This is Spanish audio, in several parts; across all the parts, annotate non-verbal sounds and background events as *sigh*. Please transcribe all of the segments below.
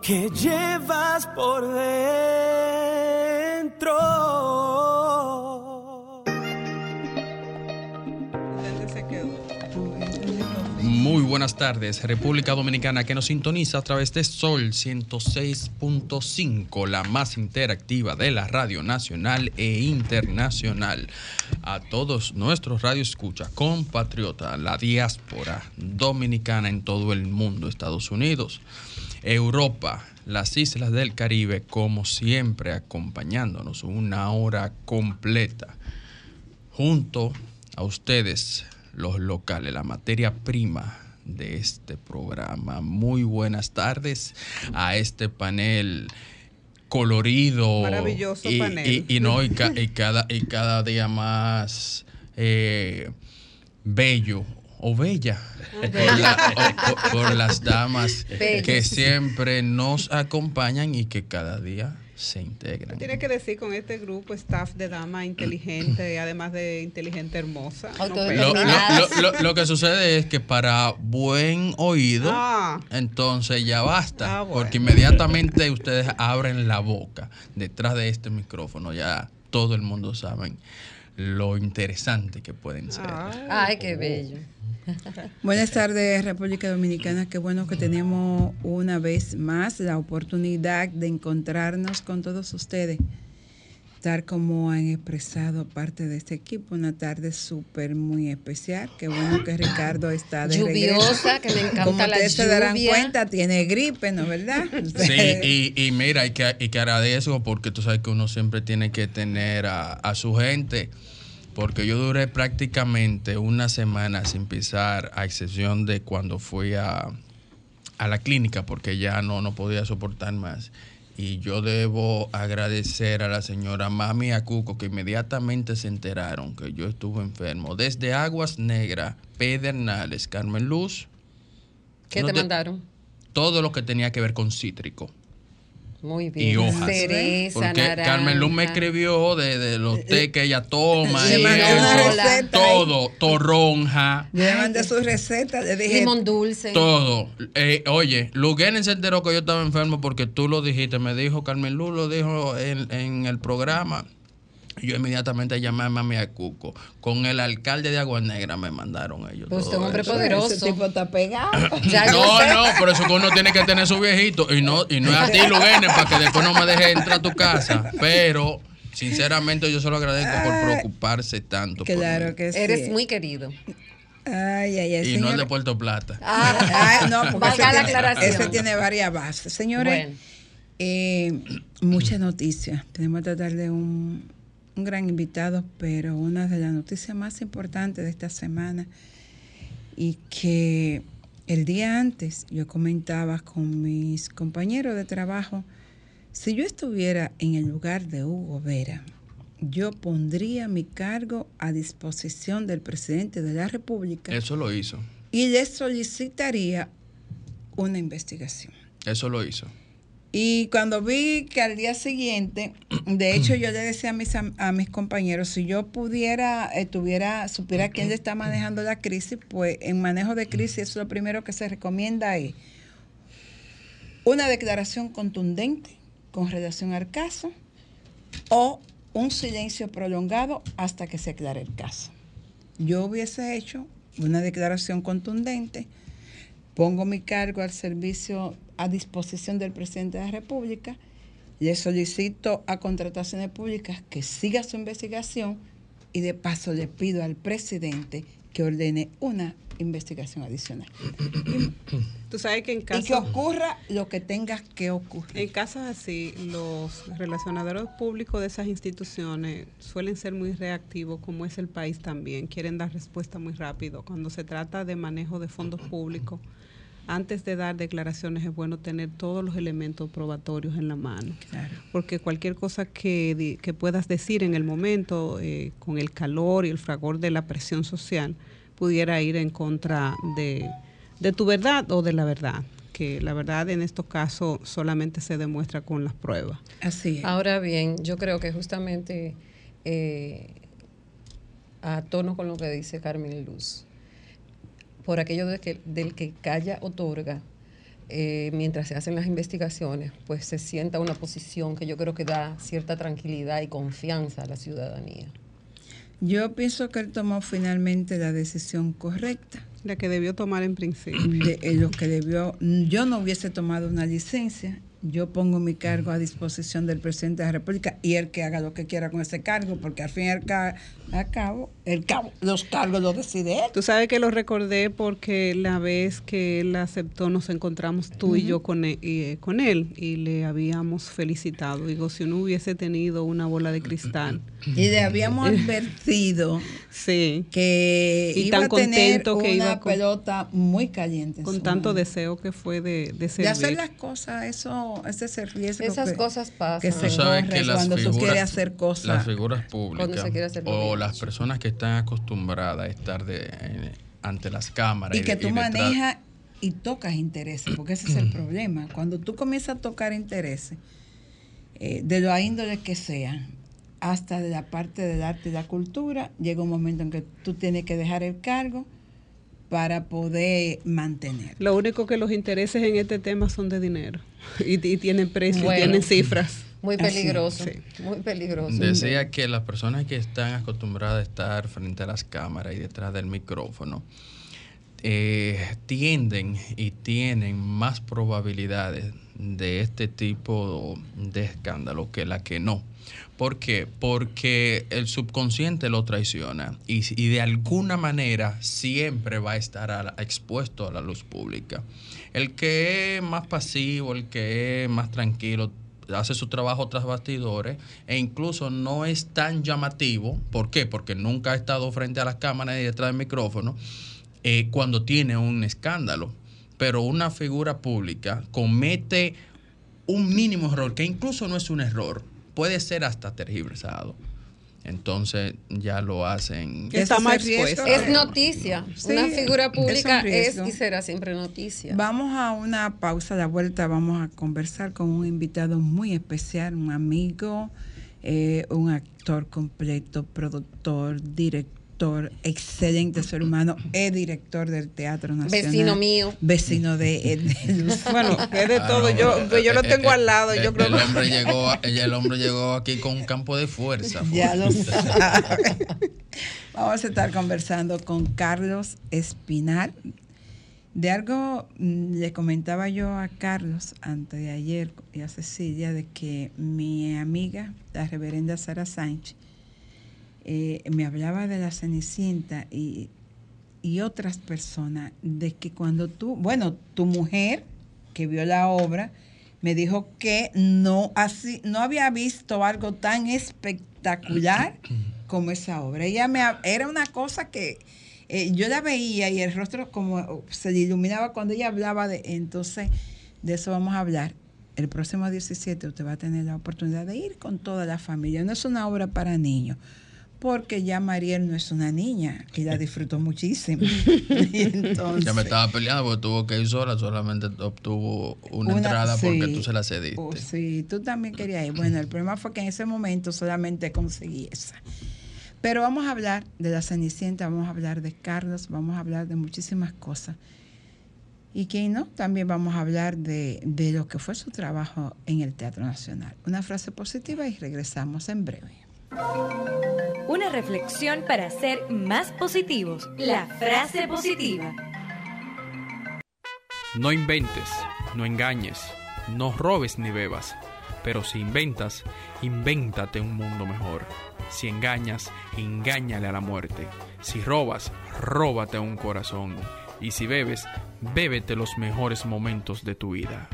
que llevas por dentro. Muy buenas tardes, República Dominicana que nos sintoniza a través de Sol 106.5, la más interactiva de la radio nacional e internacional. A todos nuestros radioescuchas, compatriota, la diáspora dominicana en todo el mundo, Estados Unidos, Europa, las islas del Caribe, como siempre, acompañándonos una hora completa junto a ustedes, los locales, la materia prima de este programa. Muy buenas tardes a este panel colorido. Maravilloso y, panel. Y, y no, y, ca- y cada, y cada día más eh, bello o bella por, la- o- por- por las damas que siempre nos acompañan y que cada día se integran. Tiene que decir con este grupo, staff de dama inteligente, *clears throat* además de inteligente hermosa. No, Lo, pero- lo- lo- lo- lo que sucede es que para buen oído, Ah. entonces ya basta, Ah, bueno. porque inmediatamente ustedes abren la boca detrás de este micrófono, ya todo el mundo sabe lo interesante que pueden ser. Ay, qué bello. *laughs* Buenas tardes, República Dominicana. Qué bueno que tenemos una vez más la oportunidad de encontrarnos con todos ustedes. Tal como han expresado parte de este equipo, una tarde súper muy especial. Qué bueno que Ricardo está de Lluviosa, regreso. que me encanta Como la ustedes se darán cuenta, tiene gripe, ¿no verdad? *laughs* Sí, y, y mira, y que, y que agradezco porque tú sabes que uno siempre tiene que tener a, a su gente, porque yo duré prácticamente una semana sin pisar, a excepción de cuando fui a, a la clínica, porque ya no, no podía soportar más. Y yo debo agradecer a la señora Mami Acuco que inmediatamente se enteraron que yo estuve enfermo. Desde Aguas Negras, Pedernales, Carmen Luz, ¿Qué No te te- mandaron? todo lo que tenía que ver con cítrico Muy bien. y hojas. Cereza, Porque naranja. Carmen Luz me escribió de, de los té que ella toma y eso, todo, toronja, Yo le mandé su receta, le dije, Limón dulce. todo. Eh, oye, Luguenen se enteró que yo estaba enfermo porque tú lo dijiste, me dijo Carmen Luz, lo dijo en, en el programa. Yo inmediatamente llamé a Mami Acuco. Con el alcalde de Agua Negra me mandaron ellos. Pues un hombre eso. poderoso. ese tipo está pegado. *clears throat* Ya No, no, por eso que uno tiene que tener su viejito. Y no, y no es a ti, Luguene, para que después no me deje entrar a tu casa. Pero, sinceramente, yo se lo agradezco por preocuparse tanto. por Claro mí. que sí. Eres muy querido. Ay, ay, ay. Y no el señor- de Puerto Plata. Ah, Ay, no, porque Valga ese la tiene, aclaración. ese tiene varias bases. Señores, Bueno. eh, muchas noticias. Tenemos que tratar de un, un gran invitado, pero una de las noticias más importantes de esta semana y que el día antes yo comentaba con mis compañeros de trabajo, si yo estuviera en el lugar de Hugo Vera, yo pondría mi cargo a disposición del presidente de la República Eso lo hizo. y le solicitaría una investigación. Eso lo hizo. Y cuando vi que al día siguiente, de hecho yo le decía a mis, a mis compañeros, si yo pudiera, eh, tuviera, supiera quién está manejando la crisis, pues en manejo de crisis eso lo primero que se recomienda es una declaración contundente con relación al caso o un silencio prolongado hasta que se aclare el caso. Yo hubiese hecho una declaración contundente, pongo mi cargo al servicio a disposición del presidente de la República, le solicito a contrataciones públicas que siga su investigación y de paso le pido al presidente que ordene una investigación adicional. *clears throat* Tú sabes que en Y que casos, ocurra lo que tenga que ocurrir. en casos así, los relacionadores públicos de esas instituciones suelen ser muy reactivos, como es el país también. Quieren dar respuesta muy rápido. Cuando se trata de manejo de fondos públicos, antes de dar declaraciones es bueno tener todos los elementos probatorios en la mano. Claro. Porque cualquier cosa que, que puedas decir en el momento, eh, con el calor y el fragor de la presión social, pudiera ir en contra de, de tu verdad o de la verdad. Que la verdad en estos casos solamente se demuestra con las pruebas. Así es. Ahora bien, yo creo que justamente eh, a tono con lo que dice Carmen Luz, por aquello de que, del que calla otorga, eh, mientras se hacen las investigaciones, pues se sienta una posición que yo creo que da cierta tranquilidad y confianza a la ciudadanía. Yo pienso que él tomó finalmente la decisión correcta. La que debió tomar en principio. de eh, lo que debió, yo no hubiese tomado una licencia, yo pongo mi cargo a disposición del presidente de la República y él que haga lo que quiera con ese cargo, porque al fin y al ca- al cabo, el cabo, los cargos los decide él. Tú sabes que lo recordé porque la vez que él aceptó nos encontramos tú y yo con él, y, eh, con él y le habíamos felicitado. Digo, si no hubiese tenido una bola de cristal. Y le habíamos *laughs* advertido Sí, que Y iba tan a tener contento que una iba con- pelota muy caliente. en con tanto mano. deseo que fue de, de de servir. hacer las cosas, eso, ese es el riesgo Esas que- cosas pasan. que se corre que las cuando tú figuras- quieres hacer cosas. Las figuras públicas Cuando se quiere hacer lo o bien las personas que están acostumbradas a estar de, en- ante las cámaras y que tú manejas y tocas intereses, porque ese es el *clears throat* problema. Cuando tú comienzas a tocar intereses, eh, de los índoles que sean, hasta de la parte del arte y la cultura, llega un momento en que tú tienes que dejar el cargo para poder mantener. Lo único que los intereses en este tema son de dinero *laughs* y, y tienen precios, Bueno. tienen cifras. Muy peligroso, sí. muy peligroso. Decía que las personas que están acostumbradas a estar frente a las cámaras y detrás del micrófono eh, tienden y tienen más probabilidades de este tipo de escándalo que la que no. ¿Por qué? Porque el subconsciente lo traiciona y, y de alguna manera siempre va a estar expuesto a la luz pública. El que es más pasivo, el que es más tranquilo, hace su trabajo tras bastidores e incluso no es tan llamativo. ¿Por qué? Porque nunca ha estado frente a las cámaras y detrás del micrófono eh, cuando tiene un escándalo. Pero una figura pública comete un mínimo error, que incluso no es un error, puede ser hasta tergiversado. Entonces ya lo hacen. Está más expuesto. Es noticia. Sí, Una figura pública es un es, riesgo. y será siempre noticia. Vamos a una pausa, a la vuelta vamos a conversar con un invitado muy especial, un amigo, eh, un actor completo, productor, director, excelente ser humano, es director del Teatro Nacional. Vecino mío. Vecino de, de Luz. *laughs* Bueno, es de Ah, todo. no, yo, pero, yo lo eh, tengo eh, al lado. eh, yo creo el que- hombre llegó, el hombre llegó aquí con un campo de fuerza. *laughs* Ya lo sabe. Vamos a estar conversando con Carlos Espinal. De algo mm, le comentaba yo a Carlos antes de ayer y a Cecilia de que mi amiga, la reverenda Sara Sánchez, eh, me hablaba de la Cenicienta y, y otras personas, de que cuando tú, bueno, tu mujer que vio la obra, me dijo que no, así, no había visto algo tan espectacular *clears throat* como esa obra. Ella me, era una cosa que eh, yo la veía y el rostro como se iluminaba cuando ella hablaba de, entonces de eso vamos a hablar. El próximo 17 usted va a tener la oportunidad de ir con toda la familia. No es una obra para niños, porque ya Mariel no es una niña y la disfrutó muchísimo. Y *laughs* *laughs* entonces, Ya me estaba peleando porque tuvo que ir sola, solamente obtuvo una, Una- entrada porque tú se la cediste. Oh, sí, tú también querías ir. Bueno, el problema fue que en ese momento solamente conseguí esa. Pero vamos a hablar de la Cenicienta, vamos a hablar de Carlos, vamos a hablar de muchísimas cosas. Y quién no, también vamos a hablar de, de lo que fue su trabajo en el Teatro Nacional. Una frase positiva y regresamos en breve. Una reflexión para ser más positivos. La frase positiva. No inventes, no engañes, no robes ni bebas. Pero si inventas, invéntate un mundo mejor. Si engañas, engáñale a la muerte. Si robas, róbate un corazón. Y si bebes, bébete los mejores momentos de tu vida.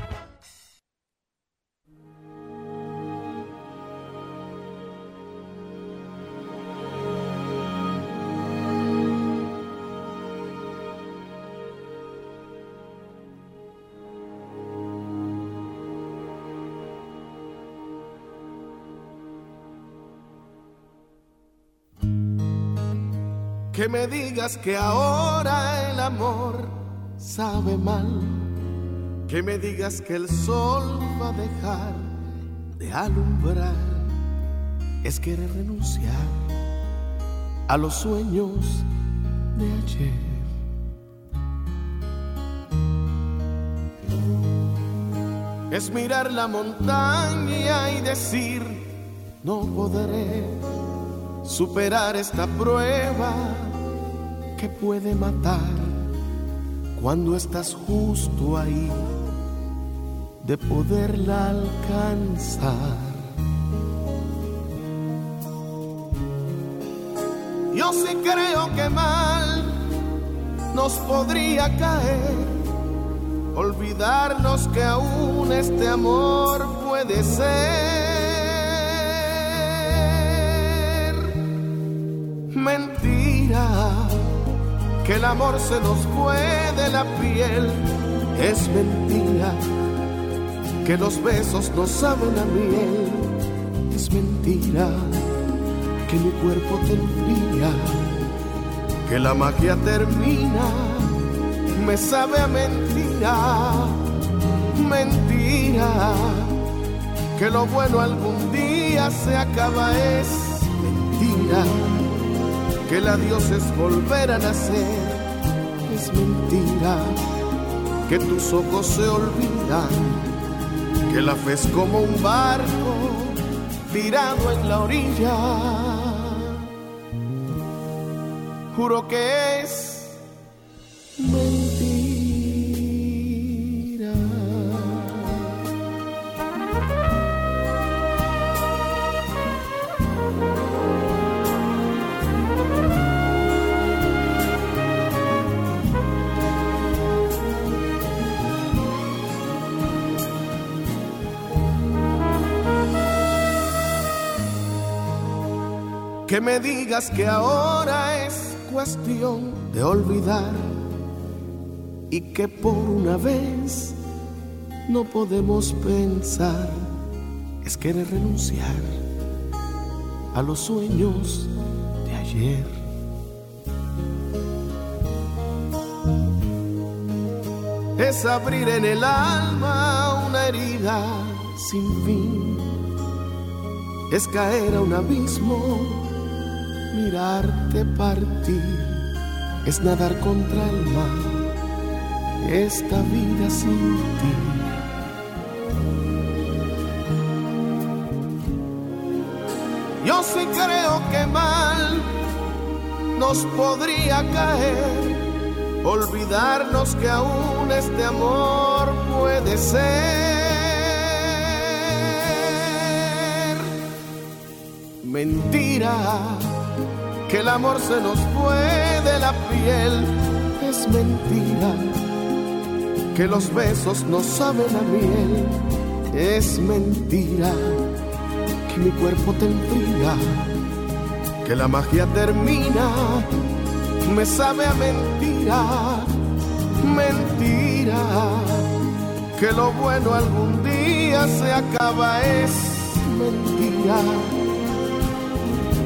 Que me digas que ahora el amor sabe mal, que me digas que el sol va a dejar de alumbrar, es querer renunciar a los sueños de ayer. Es mirar la montaña y decir, no podré superar esta prueba que puede matar cuando estás justo ahí de poderla alcanzar. Yo sí creo que mal nos podría caer olvidarnos que aún este amor puede ser que el amor se nos fue de la piel, es mentira, que los besos no saben a miel, es mentira, que mi cuerpo te enfría, que la magia termina. Me sabe a mentira, mentira, que lo bueno algún día se acaba. Es mentira, que el adiós es volver a nacer, es mentira, que tus ojos se olvidan, que la fe es como un barco tirado en la orilla. Juro que es que me digas que ahora es cuestión de olvidar y que por una vez no podemos pensar es querer renunciar a los sueños de ayer. Es abrir en el alma una herida sin fin, es caer a un abismo mirarte partir. Es nadar contra el mar, esta vida sin ti. Yo sí creo que mal nos podría caer, olvidarnos que aún este amor puede ser. Mentira que el amor se nos fue de la piel. Es mentira, que los besos no saben a miel. Es mentira, que mi cuerpo te enfría, que la magia termina, me sabe a mentira, mentira, que lo bueno algún día se acaba. Es mentira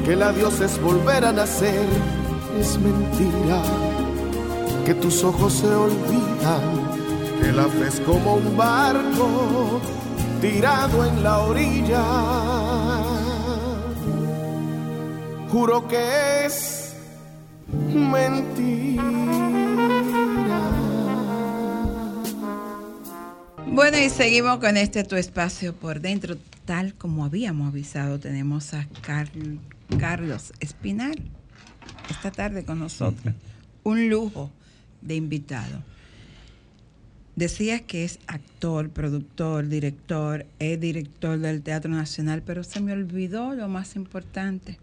que el adiós es volver a nacer, es mentira, que tus ojos se olvidan, que la fe es como un barco tirado en la orilla. Juro que es mentira. Bueno, y seguimos con este tu espacio por dentro. Tal como habíamos avisado, tenemos a Carlos Carlos Espinal, esta tarde con nosotros. Un lujo de invitado. Decías que es actor, productor, director, es director del Teatro Nacional, pero se me olvidó lo más importante,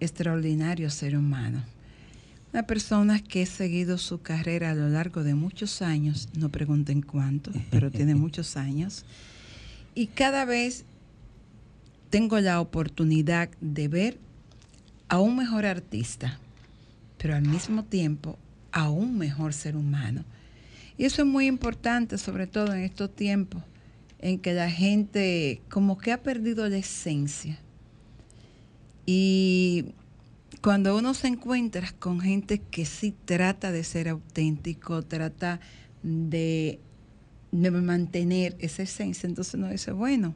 extraordinario ser humano. Una persona que ha seguido su carrera a lo largo de muchos años, no pregunten cuánto, pero tiene *laughs* muchos años, y cada vez tengo la oportunidad de ver a un mejor artista, pero al mismo tiempo a un mejor ser humano. Y eso es muy importante, sobre todo en estos tiempos en que la gente como que ha perdido la esencia. Y cuando uno se encuentra con gente que sí trata de ser auténtico, trata de, mantener esa esencia, entonces uno dice, bueno,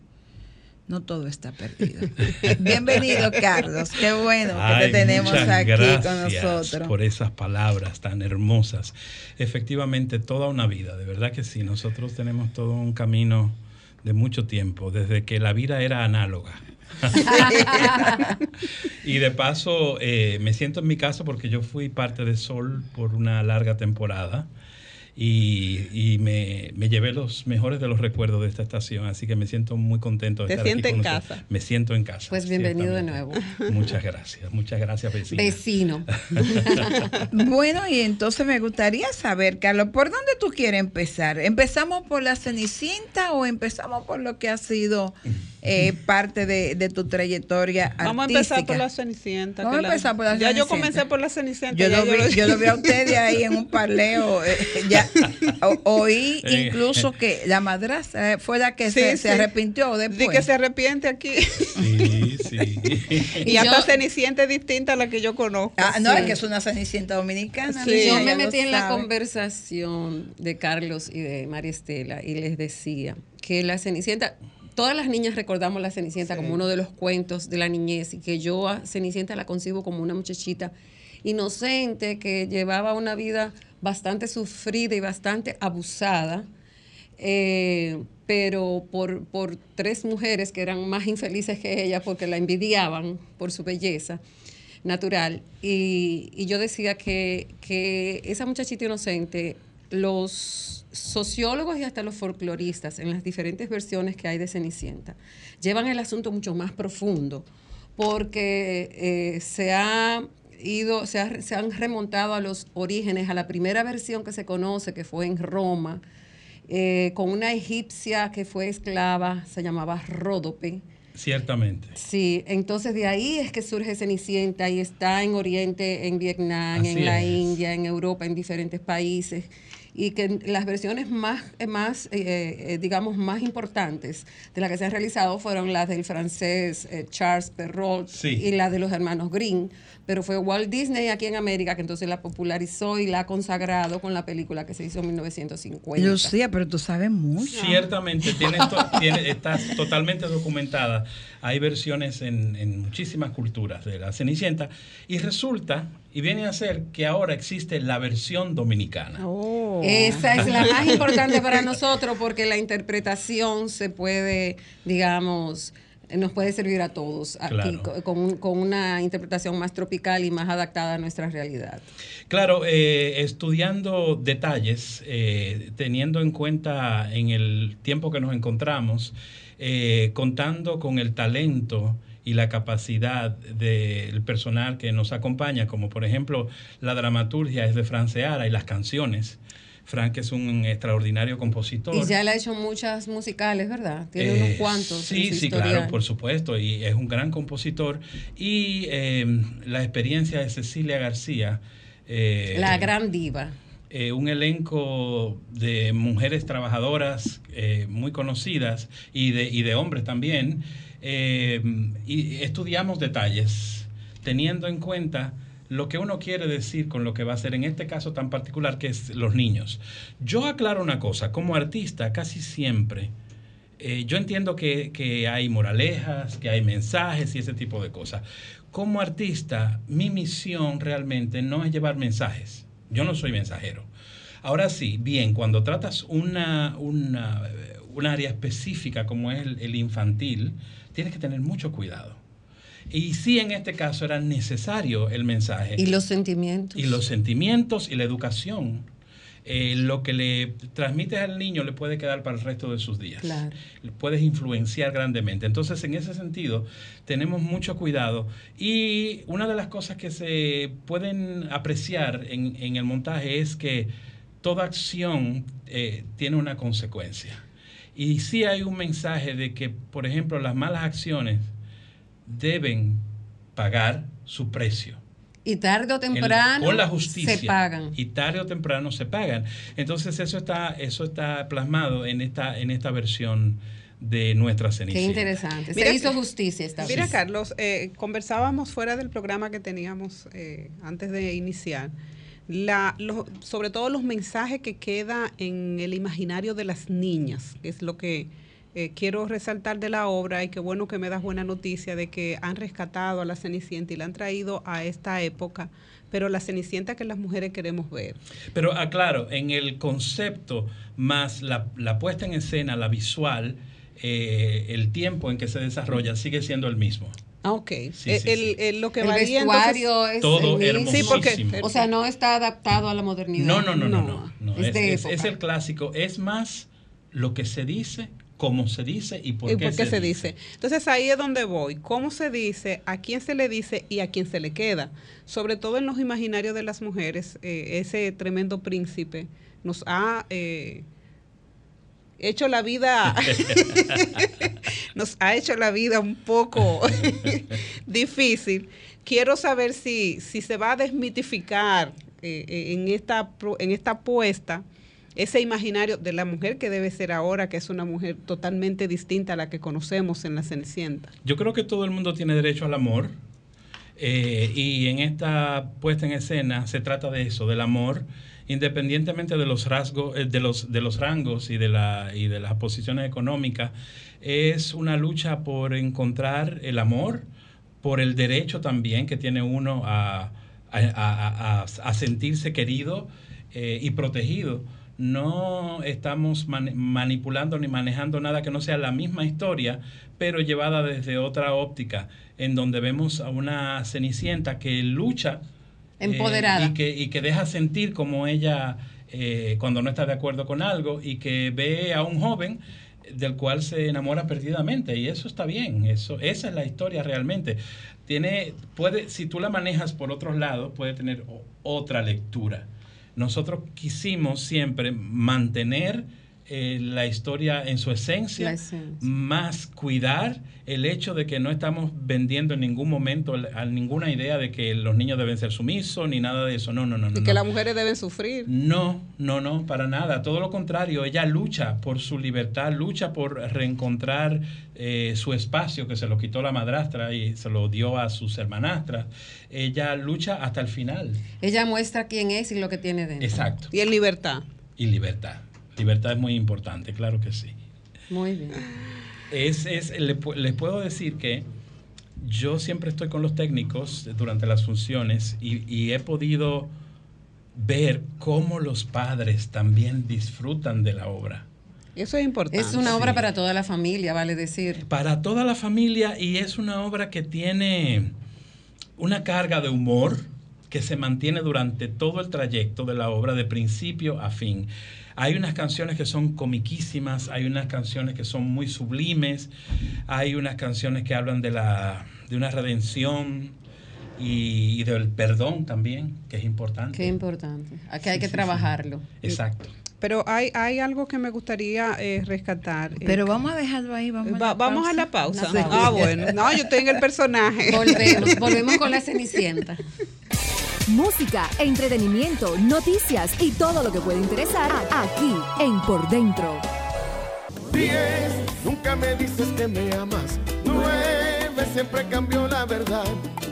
no todo está perdido. *laughs* Bienvenido, Carlos. Qué bueno que Ay, te tenemos aquí con nosotros. Por esas palabras tan hermosas. Efectivamente, toda una vida, de verdad que sí. Nosotros tenemos todo un camino de mucho tiempo, desde que la vida era análoga. y de paso, eh, me siento en mi casa porque yo fui parte de Sol por una larga temporada. Y, y me, me llevé los mejores de los recuerdos de esta estación, así que me siento muy contento de Te estar aquí sientes con en casa. Me siento en casa. Pues bienvenido de nuevo. *laughs* Muchas gracias, muchas gracias, vecina. Vecino. *laughs* Bueno, y entonces me gustaría saber, Carlos, ¿por dónde tú quieres empezar? ¿Empezamos por la Cenicienta o empezamos por lo que ha sido eh, *laughs* parte de, de tu trayectoria artística? Vamos a empezar por la Cenicienta. Vamos a empezar por la Ya yo Cenicienta. comencé por la Cenicienta. Yo lo, vi, yo lo vi a ustedes ahí en un parleo. eh, ya, oí *laughs* incluso que la madrastra fue la que Sí, se, sí. se arrepintió Di después. que se arrepiente aquí. Sí, sí. *laughs* y Y hasta yo- Cenicienta es distinta a la que yo conozco. Ah, no, Sí. es que es una cenicienta dominicana. Sí. mira, Yo me metí en la conversación de Carlos y de María Estela y les decía que la Cenicienta, todas las niñas recordamos la Cenicienta como uno de los cuentos de la niñez y que yo a Cenicienta la concibo como una muchachita inocente que llevaba una vida bastante sufrida y bastante abusada. eh, pero por, por tres mujeres que eran más infelices que ella porque la envidiaban por su belleza natural. Y, y yo decía que, que esa muchachita inocente, los sociólogos y hasta los folcloristas, en las diferentes versiones que hay de Cenicienta, llevan el asunto mucho más profundo, porque eh, se ha ido, se, ha- se han remontado a los orígenes, a la primera versión que se conoce, que fue en Roma, eh, con una egipcia que fue esclava, se llamaba Ródope. Ciertamente. Sí, entonces de ahí es que surge Cenicienta y está en Oriente, en Vietnam, Así en la es. India, en Europa, en diferentes países. Y que las versiones más, eh, más eh, digamos, más importantes de las que se han realizado fueron las del francés eh, Charles Perrault Sí. y la de los hermanos Green. Pero fue Walt Disney aquí en América que entonces la popularizó y la ha consagrado con la película que se hizo en 1950. Lucía, pero tú sabes mucho. Ciertamente, tiene to- tiene- está totalmente documentada. Hay versiones en, en muchísimas culturas de la Cenicienta y resulta, y viene a ser que ahora existe la versión dominicana. Oh. Esa es la más *laughs* importante para nosotros porque la interpretación se puede, digamos, nos puede servir a todos Claro. con, un- con una interpretación más tropical y más adaptada a nuestra realidad. Claro, eh, estudiando detalles, eh, teniendo en cuenta en el tiempo que nos encontramos, eh, contando con el talento y la capacidad del personal que nos acompaña, como por ejemplo la dramaturgia es de Fran Seara y las canciones. Frank es un extraordinario compositor. Y ya le ha hecho muchas musicales, ¿verdad? Tiene Eh, unos cuantos. en Sí, su sí, historial. claro, por supuesto, y es un gran compositor. Y eh, la experiencia de Cecilia García. eh, La gran diva. eh, un elenco de mujeres trabajadoras eh, muy conocidas y de, y de hombres también. eh, y estudiamos detalles, teniendo en cuenta lo que uno quiere decir con lo que va a ser en este caso tan particular que es los niños. Yo aclaro una cosa, como artista casi siempre, eh, yo entiendo que, que hay moralejas, que hay mensajes y ese tipo de cosas. Como artista, mi misión realmente no es llevar mensajes. Yo no soy mensajero. Ahora sí, bien, cuando tratas una, una, eh, un área específica como es el, el infantil, tienes que tener mucho cuidado. Y sí, en este caso era necesario el mensaje Y los sentimientos. y los sentimientos y la educación. Eh, lo que le transmites al niño le puede quedar para el resto de sus días. Claro. Puedes influenciar grandemente. Entonces, en ese sentido, tenemos mucho cuidado. Y una de las cosas que se pueden apreciar en, en el montaje es que toda acción eh, tiene una consecuencia. Y sí hay un mensaje de que, por ejemplo, las malas acciones deben pagar su precio. Y tarde o El- temprano con la justicia se pagan. y tarde o temprano se pagan entonces eso está eso está plasmado en esta en esta versión de nuestra Qué Cenicienta. interesante. Mira Se hizo justicia esta Mira, vez. Carlos, eh, conversábamos fuera del programa que teníamos eh, antes de iniciar. La, lo- sobre todo los mensajes que queda en el imaginario de las niñas, que es lo que eh, quiero resaltar de la obra y qué bueno que me das buena noticia de que han rescatado a la Cenicienta y la han traído a esta época, pero la Cenicienta que las mujeres queremos ver. Pero aclaro, en el concepto más la, la puesta en escena, la visual, eh, el tiempo en que se desarrolla sigue siendo el mismo. Ah, ok. Sí, El- sí, el- sí. el- lo que el varía vestuario entonces- es Todo. Sí, porque- hermosísimo. O sea, no está adaptado a la modernidad. No, no, no, no, No, no. no. es Es, de es- época. es el clásico, es más lo que se dice, cómo se dice y por ¿Y qué, por qué se dice? Entonces ahí es donde voy. ¿Cómo se dice? ¿A quién se le dice? Y a quién se le queda? Sobre todo en los imaginarios de las mujeres, eh, ese tremendo príncipe nos ha eh, hecho la vida, *laughs* *laughs* nos ha hecho la vida un poco *laughs* difícil. Quiero saber si, si se va a desmitificar eh, en, esta, en esta apuesta ese imaginario de la mujer que debe ser ahora, que es una mujer totalmente distinta a la que conocemos en la Cenicienta. Yo creo que todo el mundo tiene derecho al amor. eh, y en esta puesta en escena se trata de eso, del amor, independientemente de los rasgos, eh, de los, rangos y de la y de las posiciones económicas, es una lucha por encontrar el amor, por el derecho también que tiene uno a sentirse querido eh, y protegido. No estamos man- manipulando ni manejando nada que no sea la misma historia, pero llevada desde otra óptica, en donde vemos a una cenicienta que lucha eh, Empoderada. y, que, y que deja sentir como ella eh, cuando no está de acuerdo con algo y que ve a un joven del cual se enamora perdidamente y eso está bien, eso esa es la historia realmente. Tiene puede si tú la manejas por otros lados puede tener otra lectura. Nosotros quisimos siempre mantener eh, la historia en su esencia, más cuidar el hecho de que no estamos vendiendo en ningún momento a ninguna idea de que los niños deben ser sumisos ni nada de eso. No, no, no, no. Y no. que las mujeres deben sufrir. No, no, no, para nada. Todo lo contrario, ella lucha por su libertad, lucha por reencontrar eh, su espacio que se lo quitó la madrastra y se lo dio a sus hermanastras. Ella lucha hasta el final. Ella muestra quién es y lo que tiene dentro. Exacto. Y en libertad. Y libertad. Libertad es muy importante, claro que sí. Muy bien. Es, es, le pu- les puedo decir que yo siempre estoy con los técnicos durante las funciones y, y he podido ver cómo los padres también disfrutan de la obra. Eso es importante. Es una obra Sí. para toda la familia, vale decir. Para toda la familia y es una obra que tiene una carga de humor que se mantiene durante todo el trayecto de la obra de principio a fin. Hay unas canciones que son comiquísimas, hay unas canciones que son muy sublimes, hay unas canciones que hablan de, la, de una redención y, y del perdón también, que es importante. Qué importante. Aquí hay Sí, que sí, sí. trabajarlo. Exacto. Pero hay, hay algo que me gustaría eh, rescatar. eh, Pero vamos a dejarlo ahí, vamos a la vamos a pausa. la pausa. Ah, bueno. No, yo estoy en el personaje. Volvemos, volvemos con la *laughs* Cenicienta. Música, entretenimiento, noticias y todo lo que puede interesar aquí en Por Dentro. 10. Nunca me dices que me amas. 9. Siempre cambio la verdad.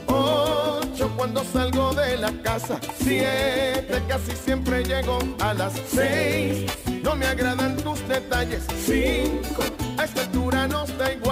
8. Cuando salgo de la casa. 7. Casi siempre llego a las 6. No me agradan tus detalles. 5. A esta altura nos da igual.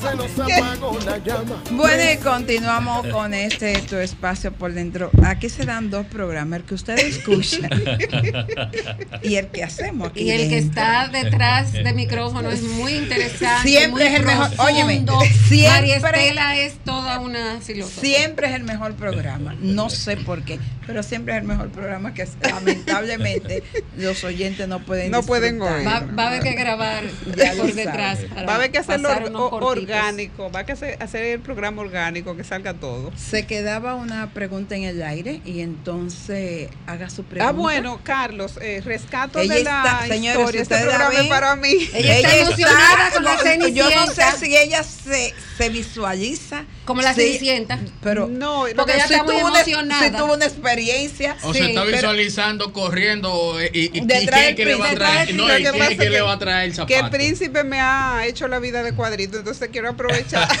4. Se nos apagó la llama. Bueno, y continuamos con este tu espacio por dentro. Aquí se dan dos programas, el que ustedes escuchan *laughs* y el que hacemos aquí. Y el que está detrás de micrófono es muy interesante. Siempre muy es el mejor. Óyeme, María siempre- Estela es toda una filósofa. Siempre es el mejor programa, no sé por qué, pero siempre es el mejor programa que lamentablemente los oyentes no pueden No pueden oír. Va, va a haber que grabar Ya por detrás. para Va a haber que hacerlo or- unos o- cortitos. Orgánico. Va a que hacer, hacer el programa orgánico, que salga todo. Se quedaba una pregunta en el aire y entonces haga su pregunta. Ah, bueno, Carlos, eh, rescato Ella de la está- señores, historia. Este programa es para mí. Ella está emocionada con la Yo no sé si ella se, se visualiza Como la Sí, Cenicienta. Pero No, Porque que ella si está muy tuvo una- emocionada. si tuvo una experiencia. O Sí, se está pero- visualizando corriendo eh, y, y, Detrás que le va a príncipe. traer, no, Lo y que quién pasa es que que- le va a traer el que el zapato. príncipe me ha hecho la vida de cuadrito, entonces quiero aprovechar. *laughs*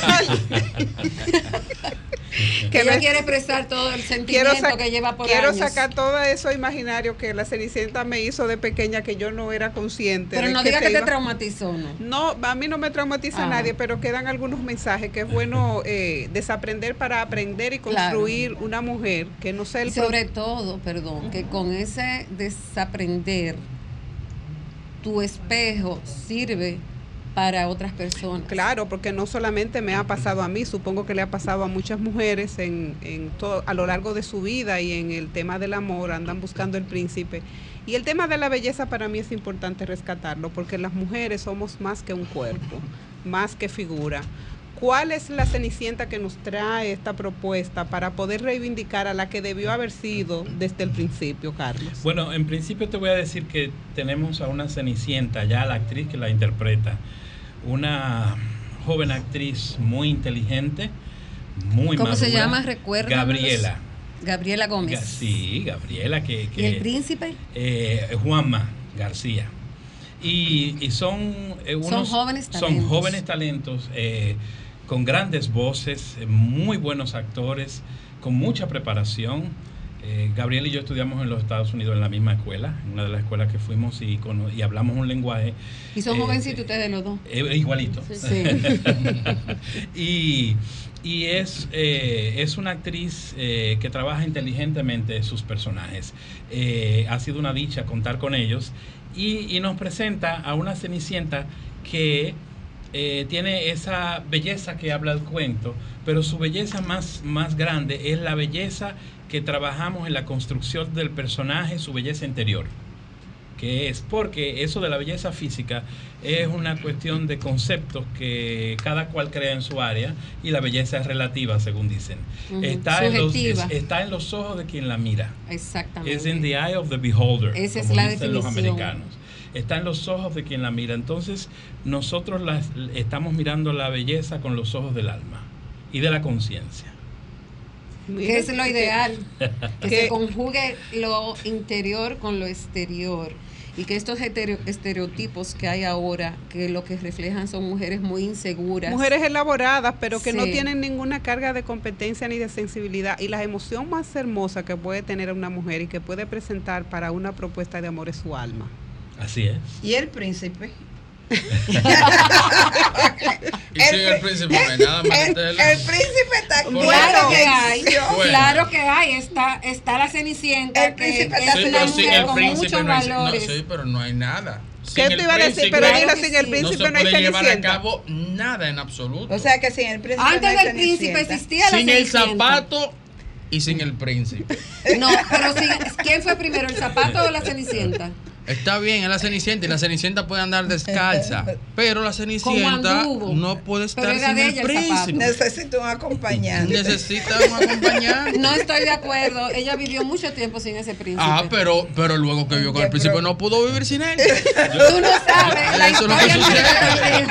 que ella me- quiere expresar todo el sentimiento que lleva por quiero años. sacar todo eso imaginario que la Cenicienta me hizo de pequeña que yo no era consciente. Pero no diga se que te traumatizó, ¿no? No, a mí no me traumatiza Ah. nadie, pero quedan algunos mensajes que es bueno eh, desaprender para aprender y Claro. construir una mujer que no sea el Y sobre todo, perdón, que con ese desaprender, tu espejo sirve para otras personas. Claro, porque no solamente me ha pasado a mí, supongo que le ha pasado a muchas mujeres en, en todo, a lo largo de su vida y en el tema del amor, andan buscando el príncipe. Y el tema de la belleza para mí es importante rescatarlo, porque las mujeres somos más que un cuerpo, más que figura. ¿Cuál es la cenicienta que nos trae esta propuesta para poder reivindicar a la que debió haber sido desde el principio, Carlos? Bueno, en principio te voy a decir que tenemos a una Cenicienta, ya la actriz que la interpreta, una joven actriz muy inteligente, muy ¿Cómo se llama? Recuérdanos. Gabriela. Gabriela Ga- Gómez. Sí, Gabriela, que... ¿Y el príncipe? eh, Juanma García. Y, y son eh, Son jóvenes son talentos. jóvenes talentos eh, con grandes voces, eh, muy buenos actores, con mucha preparación. Eh, Gabriel y yo estudiamos en los Estados Unidos en la misma escuela, en una de las escuelas que fuimos y, hablamos un lenguaje Y son eh, jovencitos ustedes los dos. eh, igualito. Sí. *laughs* *laughs* y y es, eh, es una actriz eh, que trabaja inteligentemente sus personajes. Eh, ha sido una dicha contar con ellos. Y, y nos presenta a una Cenicienta que eh, tiene esa belleza que habla el cuento, pero su belleza más, más grande es la belleza que trabajamos en la construcción del personaje, su belleza interior que es porque eso de la belleza física es una cuestión de conceptos que cada cual crea en su área y la belleza es relativa, según dicen. Está, en los, es- está en los ojos de quien la mira. Exactamente. Es in the eye of the beholder, Esa es la dicen los definición. americanos. Está en los ojos de quien la mira. Entonces, nosotros las- estamos mirando la belleza con los ojos del alma y de la conciencia. que es lo ideal, que *laughs* Que- se conjugue lo interior con lo exterior y que estos hetero- estereotipos que hay ahora, que lo que reflejan son mujeres muy inseguras. Mujeres elaboradas, pero que no tienen ninguna carga de competencia ni de sensibilidad. Y la emoción más hermosa que puede tener una mujer y que puede presentar para una propuesta de amor es su alma. Así es. Y el príncipe. *laughs* Y sin el príncipe no hay nada más El, el príncipe está Bueno. Claro que hay, Bueno. claro que hay, está, está la Cenicienta, El que príncipe es está Sí, una pero sin mujer el con príncipe muchos no hay, no, valores. sí, pero no hay nada. ¿Qué Sin te el iba a decir? príncipe Pero Claro dilo, que sin el sí. no príncipe se no, hay puede llevar a cenicienta. cabo nada en absoluto. O sea que sin el príncipe. Antes no del príncipe existía la sin el zapato y sin el príncipe. No, pero sí, ¿quién fue primero, el zapato o la Cenicienta? Está bien, es la Cenicienta y la Cenicienta puede andar descalza, *laughs* pero la Cenicienta no puede estar sin el príncipe. Necesito un acompañante. Necesita un acompañante. No estoy de acuerdo. Ella vivió mucho tiempo sin ese príncipe. Ah, pero, pero luego que vio con el príncipe no pudo vivir sin él. *laughs* Tú no sabes. La Eso es lo historia que sucede.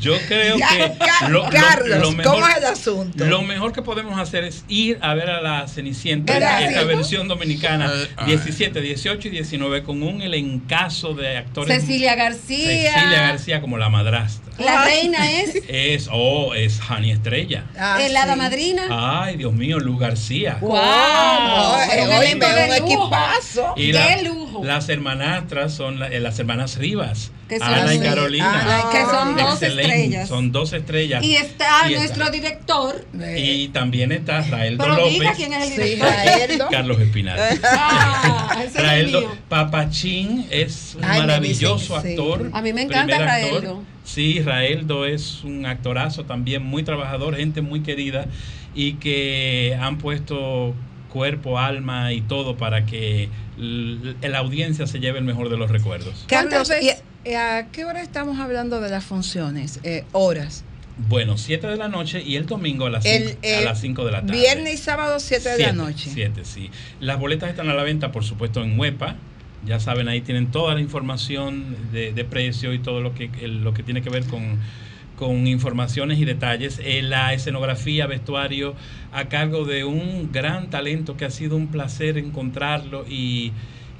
Yo creo Ya, que Ca- lo, lo- Carlos, lo mejor, ¿cómo es el asunto? lo mejor que podemos hacer es ir a ver a la Cenicienta, esta versión dominicana, Eh, ay. 17, 18 y 19, con un elencazo de actores. Cecilia García. Cecilia García como la madrastra. La reina es *laughs* Es, oh, es Hani Estrella. Ah, el hada sí. madrina. Ay, Dios mío, Luz García. ¡Wow! No, Pero eh, un equipazo. Y ¡Qué la- las hermanastras son la- eh, las hermanas Rivas, son Ana y. Carolina. Ana y Que son dos Excelente, estrellas. Son dos estrellas. Y está Y está- nuestro director. Y también está Raeldo Pero López. diga quién es el Sí, director. Raeldo. Carlos Espinal. Ah, *laughs* es Raeldo mío. Papachín es un Ay, maravilloso dicen sí. actor. A mí me encanta. Raeldo. Sí, Raeldo es un actorazo también, muy trabajador, gente muy querida y que han puesto cuerpo, alma y todo para que la audiencia se lleve el mejor de los recuerdos. Carlos, ¿Cuántas ¿y veces? a, a qué hora estamos hablando de las funciones? Eh, horas. Bueno, 7 de la noche y el domingo a las El, 5 eh, a las 5 de la tarde. Viernes y sábado, 7 de la noche. siete, sí. Las boletas están a la venta, por supuesto, en Huepa. Ya saben, ahí tienen toda la información de, de precio y todo lo que, lo que tiene que ver con, con informaciones y detalles. Eh, la escenografía, vestuario, a cargo de un gran talento que ha sido un placer encontrarlo y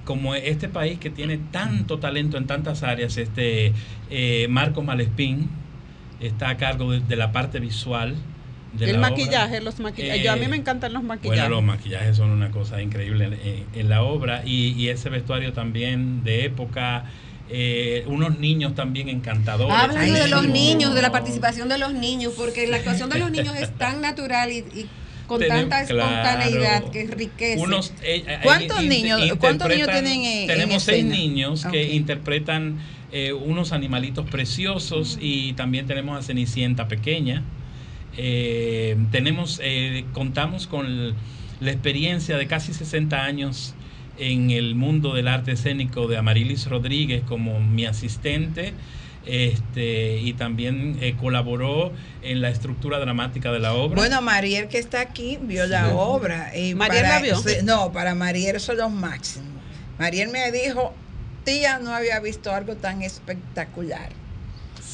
como este país que tiene tanto talento en tantas áreas, este eh, Marco Malespín está a cargo de, de la parte visual. de el la maquillaje, obra. los maquillajes. Yo a mí Eh, me encantan los maquillajes. Bueno, los maquillajes son una cosa increíble en, en la obra y, y ese vestuario también de época, eh, unos niños también encantadores. Hablando de los niños, de la participación de los niños, porque la actuación de los niños es tan natural y, y con Tenemos- tanta claro. espontaneidad que enriquece. Unos, eh, eh, ¿Cuántos in- niños- cuántos niños tienen en- en Tenemos seis escena? niños que interpretan eh, unos animalitos preciosos y también tenemos a Cenicienta pequeña. Eh, tenemos, eh, contamos con la experiencia de casi 60 años en el mundo del arte escénico de Amarilis Rodríguez como mi asistente. Este, y también eh, colaboró en la estructura dramática de la obra. Bueno, Mariel que está aquí vio la obra. Y ¿Mariel para- la vio? no, para Mariel eso es lo máximo. Mariel me dijo, tía, no había visto algo tan espectacular.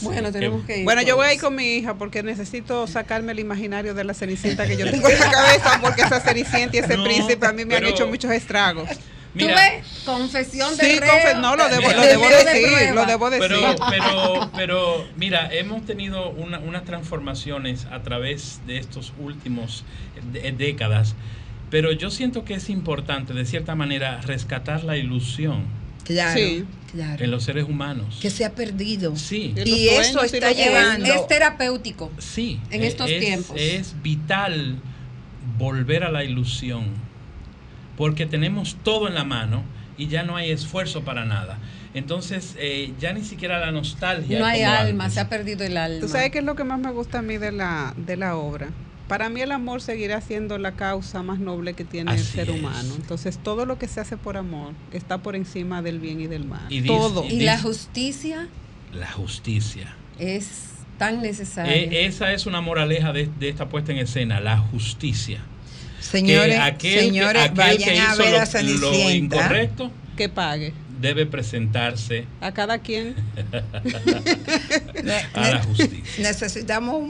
Bueno, tenemos que ir. Bueno, yo voy a ir con mi hija porque necesito sacarme el imaginario de la cenicienta que yo *laughs* tengo en la cabeza porque esa cenicienta y ese No, príncipe a mí me han hecho muchos estragos. ¿Tú Mira, ves? Confesión de Sí, reo. confe- no, lo debo, lo debo de decir, lo debo decir. Pero, pero, pero, mira, hemos tenido una- unas transformaciones a través de estos últimos de- décadas, pero yo siento que es importante, de cierta manera, rescatar la ilusión Claro, Sí. claro. en los seres humanos. Que se ha perdido. Sí, Y eso está llevando. Es, terapéutico. sí. En eh, estos es- tiempos. Es vital volver a la ilusión, porque tenemos todo en la mano y ya no hay esfuerzo para nada. Entonces, eh, ya ni siquiera la nostalgia. No hay como alma, antes. se ha perdido el alma. ¿Tú sabes qué es lo que más me gusta a mí de la, de la obra? Para mí el amor seguirá siendo la causa más noble que tiene el ser es. humano. Entonces todo lo que se hace por amor está por encima del bien y del mal. Y dice- todo. Y la justicia La justicia. es tan necesaria. Eh, esa es una moraleja de, de esta puesta en escena, la justicia. Señores, Que aquel que- señores, aquel vayan que a ver lo- a lo, Cenicienta. incorrecto Que pague. debe presentarse A cada quien. *laughs* *laughs* A la justicia. necesitamos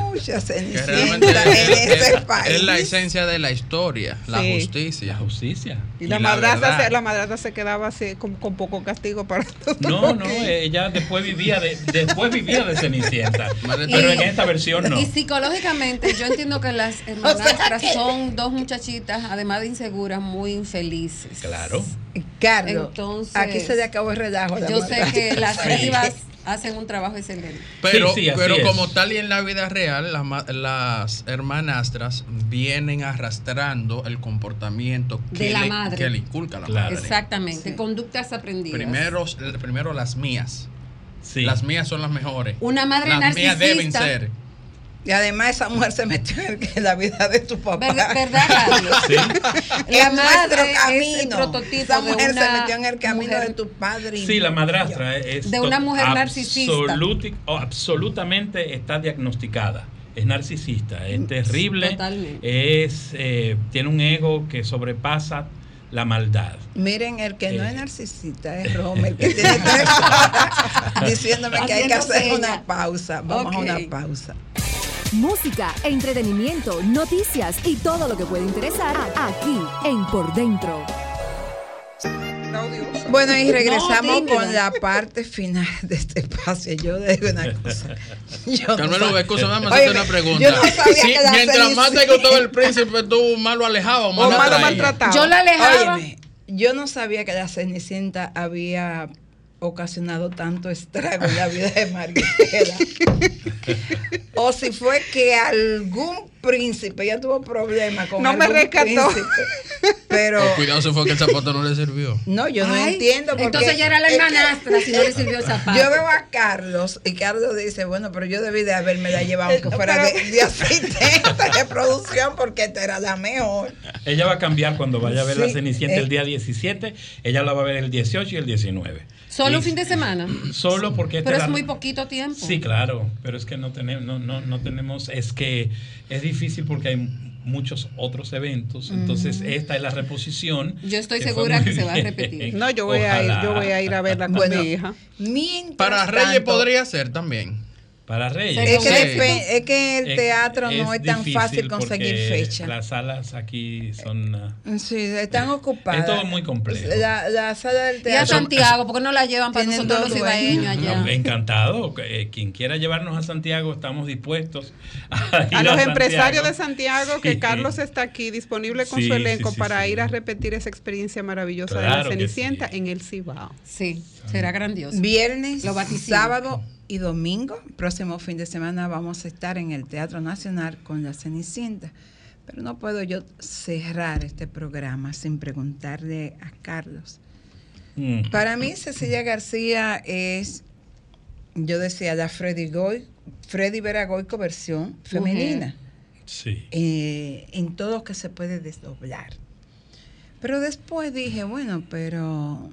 mucha Cenicienta en es, ese es- país. es la esencia de la historia, la Sí. La justicia. justicia. Y la, Y la madrastra verdad. se, la madrastra se quedaba así con, con poco castigo para todo No, no, que- ella después vivía de, después vivía de Cenicienta. *laughs* Pero Y- en esta versión no. Y psicológicamente, yo entiendo que las *laughs* hermanastras son dos muchachitas, además de inseguras, muy infelices. Claro. Carlos, Entonces, aquí se le acabó el relajo. Yo sé que las *laughs* Sí. Hacen un trabajo excelente. Pero, Sí, sí, así pero es. como tal y en la vida real, las, ma- las hermanastras vienen arrastrando el comportamiento que, De la le, madre. que le inculca la Claro. madre. Exactamente, Sí. conductas aprendidas. Primero, primero las mías. Sí. Las mías son las mejores. Una madre las mías deben narcisista. ser. Y además esa mujer se metió en *laughs* la vida de tu papá. ¿Verdad, verdad, Carlos? *laughs* Sí. La En madre nuestro es el prototipo Esa de mujer una se metió en el camino mujer- de tu padre. Sí, la madrastra es De una mujer narcisista. absoluti- oh, absolutamente está diagnosticada. Es narcisista, es terrible. Totalmente. Es, eh, tiene un ego que sobrepasa la maldad. Miren, el que no Eh. es narcisista es *laughs* Romer, que tiene tres horas diciéndome que hay que hacer una pausa. Vamos a una pausa. Música, entretenimiento, noticias y todo lo que puede interesar aquí en Por Dentro. Bueno, y regresamos No, con la parte final de este espacio. Yo digo una cosa. *laughs* Yo no Carmelo, vamos a hacerte Óyeme, una pregunta. No Sí, mientras más te gustaba *laughs* el príncipe, tú más lo alejabas o más O lo más lo atraías. maltrataba. Yo la alejaba. Óyeme, yo no sabía que la Cenicienta había ocasionado tanto estrago en la vida de Margarita. o si fue que algún príncipe ya tuvo problemas con No me rescató. príncipe, pero cuidado, se fue que el zapato no le sirvió. no, yo no Ay, entiendo porque Entonces ella era la hermanastra si no le sirvió el zapato. Yo veo a Carlos y Carlos dice, bueno, pero yo debí de haberme la llevado aunque fuera de, de asistente de producción porque esta era la mejor. Ella va a cambiar cuando vaya a ver la Cenicienta eh. el día 17. Ella la va a ver el 18 y el 19. Solo un fin de semana. Solo porque Pero es muy poquito tiempo. Sí, claro, pero es que no tenemos, no, no, no tenemos, es que es difícil porque hay muchos otros eventos, entonces esta es la reposición. Yo estoy que segura que se va a repetir. No, yo voy a ir, yo voy a ir a verla con Bueno, mi hija. Mientras Para Reyes tanto- podría ser también. Para Reyes. Es que, es que el Es- teatro no es tan fácil conseguir fecha. Las salas aquí son... ah, Sí, están ocupadas. Es todo muy complejo. La, la sala del Y a teatro. Santiago, ¿por qué no la llevan para nosotros los dos dueños. ibaeños allá? No, encantado. Eh, quien quiera llevarnos a Santiago, estamos dispuestos a, ir A los Santiago. empresarios de Santiago, que Sí. Carlos está aquí disponible con Sí, su elenco sí, para sí. ir a repetir esa experiencia maravillosa de la Cenicienta en el Cibao. Sí, será grandioso. Viernes, Lo sábado y domingo, próximo fin de semana, vamos a estar en el Teatro Nacional con la Cenicienta. Pero no puedo yo cerrar este programa sin preguntarle a Carlos. Mm. Para mí, Cecilia García es, yo decía, la Freddy Goy, Freddy Vera Goico versión femenina. Sí. eh, en todo lo que se puede desdoblar. Pero después dije, bueno, pero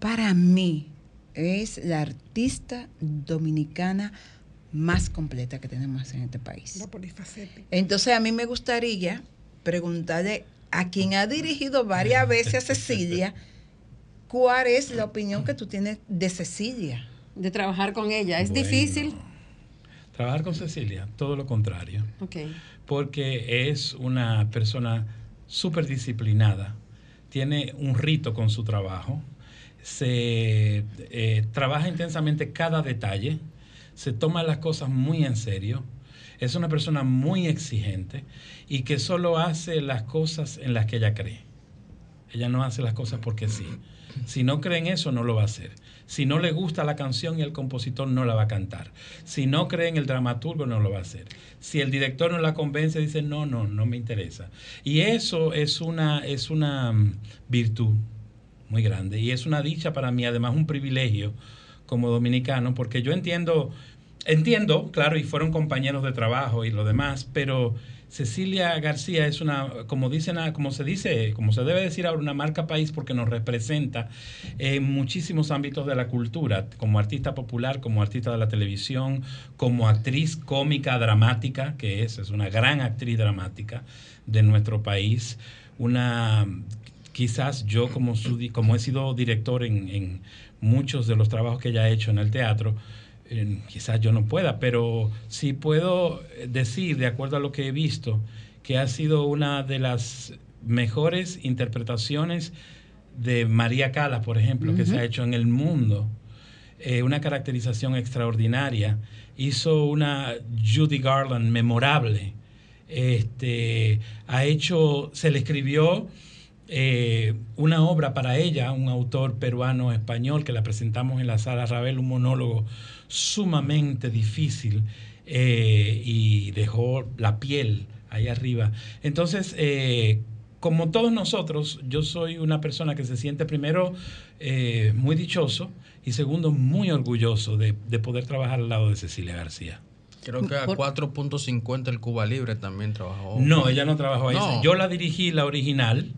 para mí es la artista dominicana más completa que tenemos en este país. Entonces a mí me gustaría preguntarle a quien ha dirigido varias *laughs* veces a Cecilia, ¿cuál es la opinión que tú tienes de Cecilia? De trabajar con ella. ¿Es Bueno. difícil? Trabajar con Cecilia, todo lo contrario. Ok. porque es una persona súper disciplinada, tiene un rito con su trabajo, se eh, trabaja intensamente cada detalle, se toma las cosas muy en serio, es una persona muy exigente y que solo hace las cosas en las que ella cree. Ella no hace las cosas porque sí. Si no cree en eso, no lo va a hacer. Si no le gusta la canción y el compositor, no la va a cantar. Si no cree en el dramaturgo, no lo va a hacer. Si el director no la convence, dice, no, no, no me interesa. Y eso es una, es una mm, virtud muy grande. Y es una dicha para mí, además un privilegio como dominicano, porque yo entiendo, entiendo, claro, y fueron compañeros de trabajo y lo demás, pero Cecilia García es una, como dicen, como se dice, como se debe decir ahora, una marca país porque nos representa en muchísimos ámbitos de la cultura, como artista popular, como artista de la televisión, como actriz cómica dramática, que es, es una gran actriz dramática de nuestro país, una quizás yo como, su di- como he sido director en, en muchos de los trabajos que ella ha hecho en el teatro, eh, quizás yo no pueda, pero sí puedo decir, de acuerdo a lo que he visto, que ha sido una de las mejores interpretaciones de María Cala, por ejemplo, que se ha hecho en el mundo. Eh, una caracterización extraordinaria. Hizo una Judy Garland memorable. Este, ha hecho, se le escribió eh, una obra para ella, un autor peruano español que la presentamos en la sala Ravel, un monólogo sumamente difícil eh, y dejó la piel ahí arriba. Entonces, eh, como todos nosotros, yo soy una persona que se siente primero eh, muy dichoso y segundo muy orgulloso de, de poder trabajar al lado de Cecilia García. Creo que a 4.50 el Cuba Libre también trabajó. No, ella no trabajó ahí. No. Yo la dirigí, la original,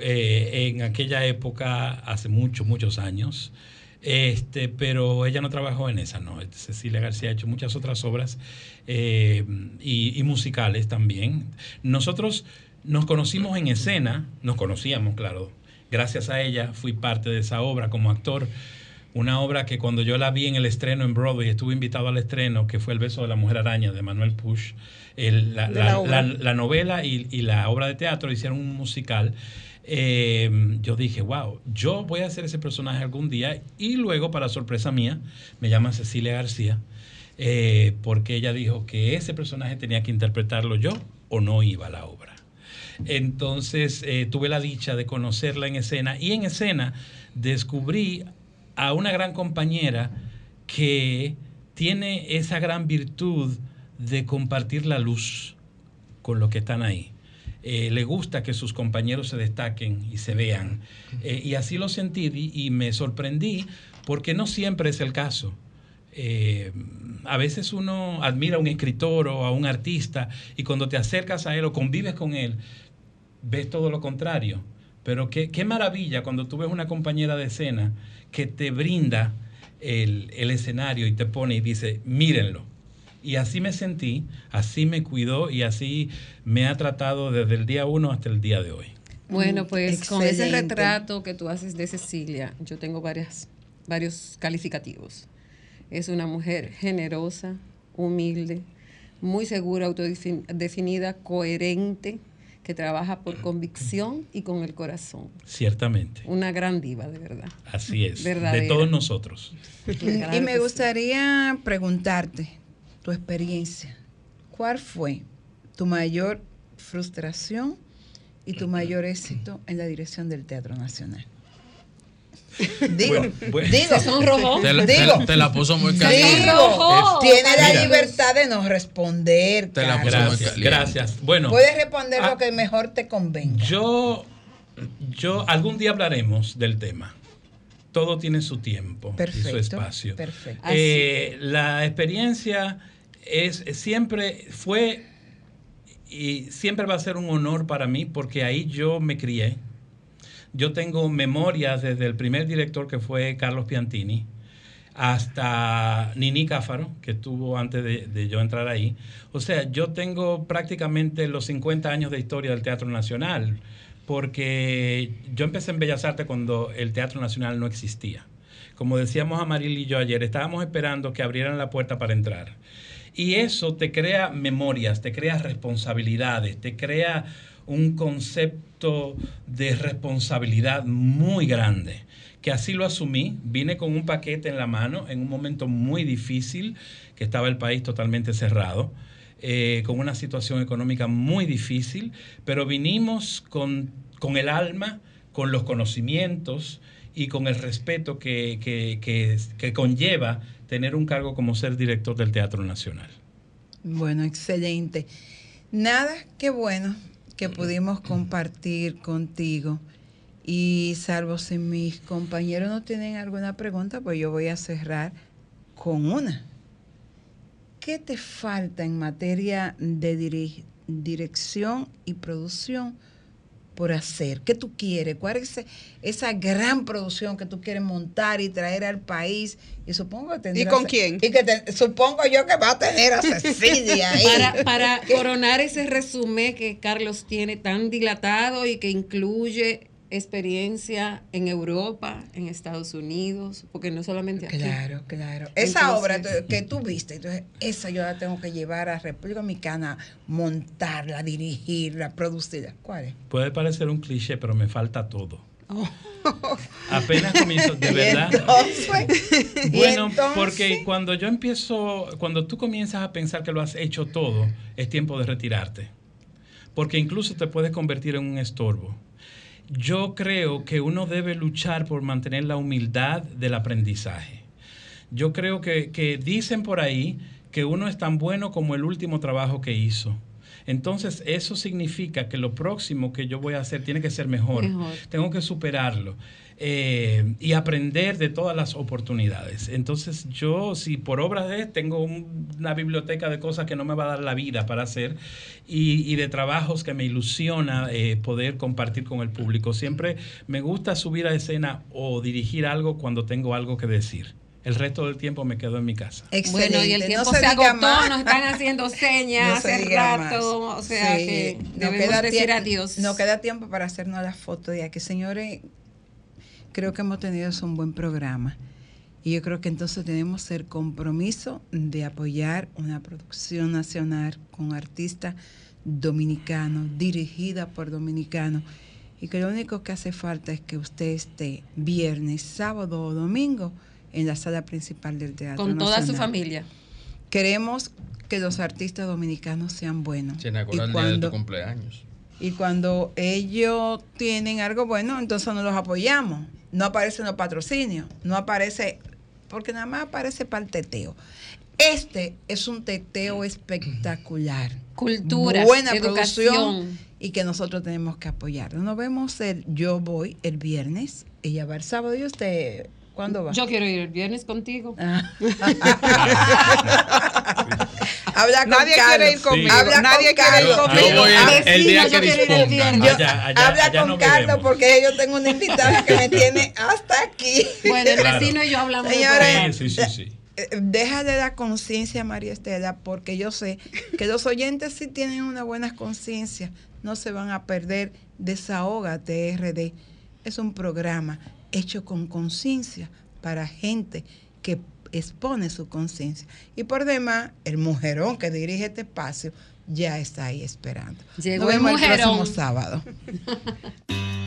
eh, en aquella época, hace muchos, muchos años. Este, pero ella no trabajó en esa, no. Cecilia García ha hecho muchas otras obras eh, y, y musicales también. Nosotros nos conocimos en escena, nos conocíamos, claro. Gracias a ella fui parte de esa obra como actor. Una obra que cuando yo la vi en el estreno en Broadway, estuve invitado al estreno, que fue El beso de la mujer araña de Manuel Push. El- la, novela y, y la obra de teatro hicieron un musical. Eh, yo dije, wow, yo voy a hacer ese personaje algún día. Y luego, para sorpresa mía, me llama Cecilia García, eh, porque ella dijo que ese personaje tenía que interpretarlo yo o no iba a la obra. Entonces eh, tuve la dicha de conocerla en escena y en escena descubrí a una gran compañera que tiene esa gran virtud de compartir la luz con los que están ahí. Eh, le gusta que sus compañeros se destaquen y se vean. Eh, y así lo sentí y, me sorprendí porque no siempre es el caso. Eh, a veces uno admira a un escritor o a un artista y cuando te acercas a él o convives con él, ves todo lo contrario. Pero qué, qué maravilla cuando tú ves una compañera de escena que te brinda el, el escenario y te pone y dice, mírenlo. Y así me sentí, así me cuidó y así me ha tratado desde el día uno hasta el día de hoy. Bueno, pues con ese retrato que tú haces de Cecilia, yo tengo varias, varios calificativos. Es una mujer generosa, humilde, muy segura, autodefinida, coherente, que trabaja por convicción y con el corazón. Ciertamente. Una gran diva, de verdad. Así es. Verdadera. De todos nosotros. Y me gustaría preguntarte tu experiencia. ¿Cuál fue tu mayor frustración y tu mayor éxito en la dirección del Teatro Nacional? Digo, Bueno, bueno. digo, Se sonrojó. Te la, te Digo. la- te la puso muy caliente. sonrojó. tiene la Mira. libertad de no responder. Te la puso muy Gracias, caliente. gracias. Bueno, Puedes responder Ah. lo que mejor te convenga. yo, yo algún día hablaremos del tema. Todo tiene su tiempo y su espacio. perfecto. Eh, la experiencia es siempre fue y siempre va a ser un honor para mí porque ahí yo me crié. Yo tengo memorias desde el primer director que fue Carlos Piantini hasta Nini Cáfaro, que estuvo antes de, de yo entrar ahí. O sea, yo tengo prácticamente los 50 años de historia del Teatro Nacional, porque yo empecé en Bellas Artes cuando el Teatro Nacional no existía. Como decíamos a Maril y yo ayer, estábamos esperando que abrieran la puerta para entrar. Y eso te crea memorias, te crea responsabilidades, te crea un concepto de responsabilidad muy grande, que así lo asumí. Vine con un paquete en la mano en un momento muy difícil, que estaba el país totalmente cerrado, eh, con una situación económica muy difícil, pero vinimos con, con el alma, con los conocimientos y con el respeto que, que- que- que conlleva tener un cargo como ser director del Teatro Nacional. Bueno, excelente. Nada, qué bueno que pudimos compartir contigo. Y salvo si mis compañeros no tienen alguna pregunta, pues yo voy a cerrar con una. ¿Qué te falta en materia de diri- dirección y producción por hacer? ¿Qué tú quieres? ¿Cuál es ese- esa gran producción que tú quieres montar y traer al país? Y supongo que tendrás- con quién? Y que te- supongo yo que va a tener a *laughs* Cecilia ahí. Para, para coronar ese resumen que Carlos tiene tan dilatado y que incluye experiencia en Europa, en Estados Unidos, porque no solamente aquí. Claro, claro. Esa Entonces- obra que tú viste, entonces esa yo la tengo que llevar a República Dominicana, montarla, dirigirla, producirla. ¿Cuál es? Puede parecer un cliché, pero me falta todo. Apenas comienzo, de *laughs* verdad. entonces, Bueno, porque cuando yo empiezo, cuando tú comienzas a pensar que lo has hecho todo, es tiempo de retirarte. Porque incluso te puedes convertir en un estorbo. Yo creo que uno debe luchar por mantener la humildad del aprendizaje. Yo creo que, que dicen por ahí que uno es tan bueno como el último trabajo que hizo. Entonces, eso significa que lo próximo que yo voy a hacer tiene que ser mejor. Mejor. Tengo que superarlo eh, y aprender de todas las oportunidades. Entonces, yo, si por obras de tengo un- una biblioteca de cosas que no me va a dar la vida para hacer y, y de trabajos que me ilusiona eh, poder compartir con el público. Siempre me gusta subir a escena o dirigir algo cuando tengo algo que decir. El resto del tiempo me quedo en mi casa. Excelente. Bueno, y el tiempo no se, diga agotó, más. nos están haciendo *laughs* señas No se hace rato, más. o sea Sí, que no debemos queda decir adiós. No queda tiempo para hacernos la foto de aquí. Señores, creo que hemos tenido un buen programa. Y yo creo que entonces tenemos el compromiso de apoyar una producción nacional con artistas dominicanos, dirigida por dominicanos. Y que lo único que hace falta es que usted esté viernes, sábado o domingo en la sala principal del Teatro con toda su familia. Queremos que los artistas dominicanos sean buenos. Y el día de tu cuando, cumpleaños. y cuando ellos tienen algo bueno, entonces no los apoyamos. No aparecen los patrocinios, no aparece, porque nada más aparece para el teteo. Este es un teteo espectacular. *clears throat* Cultura, buena educación. producción y que nosotros tenemos que apoyarlo. Nos vemos el, yo voy el viernes, ella va el sábado y usted, ¿cuándo va? Yo quiero ir el viernes contigo. Ah. *laughs* Habla con Nadie Carlos. quiere ir conmigo. Habla Nadie con quiere ir Carlos. conmigo. Yo voy el, Vecino, el día yo que quiero ir el dispongan. viernes. Allá, allá, Habla allá con Carlos porque yo tengo una invitada que me tiene hasta aquí. Bueno, el Claro. vecino y yo hablamos de programa. Sí, sí, sí, sí. Eh, Déjale la conciencia a María Estela porque yo sé que los oyentes sí tienen una buena conciencia, no se van a perder. Desahoga TRD. Es un programa hecho con conciencia para gente que expone su conciencia. Y por demás, el mujerón que dirige este espacio ya está ahí esperando. Llegó Nos el vemos el próximo mujerón. sábado. *laughs*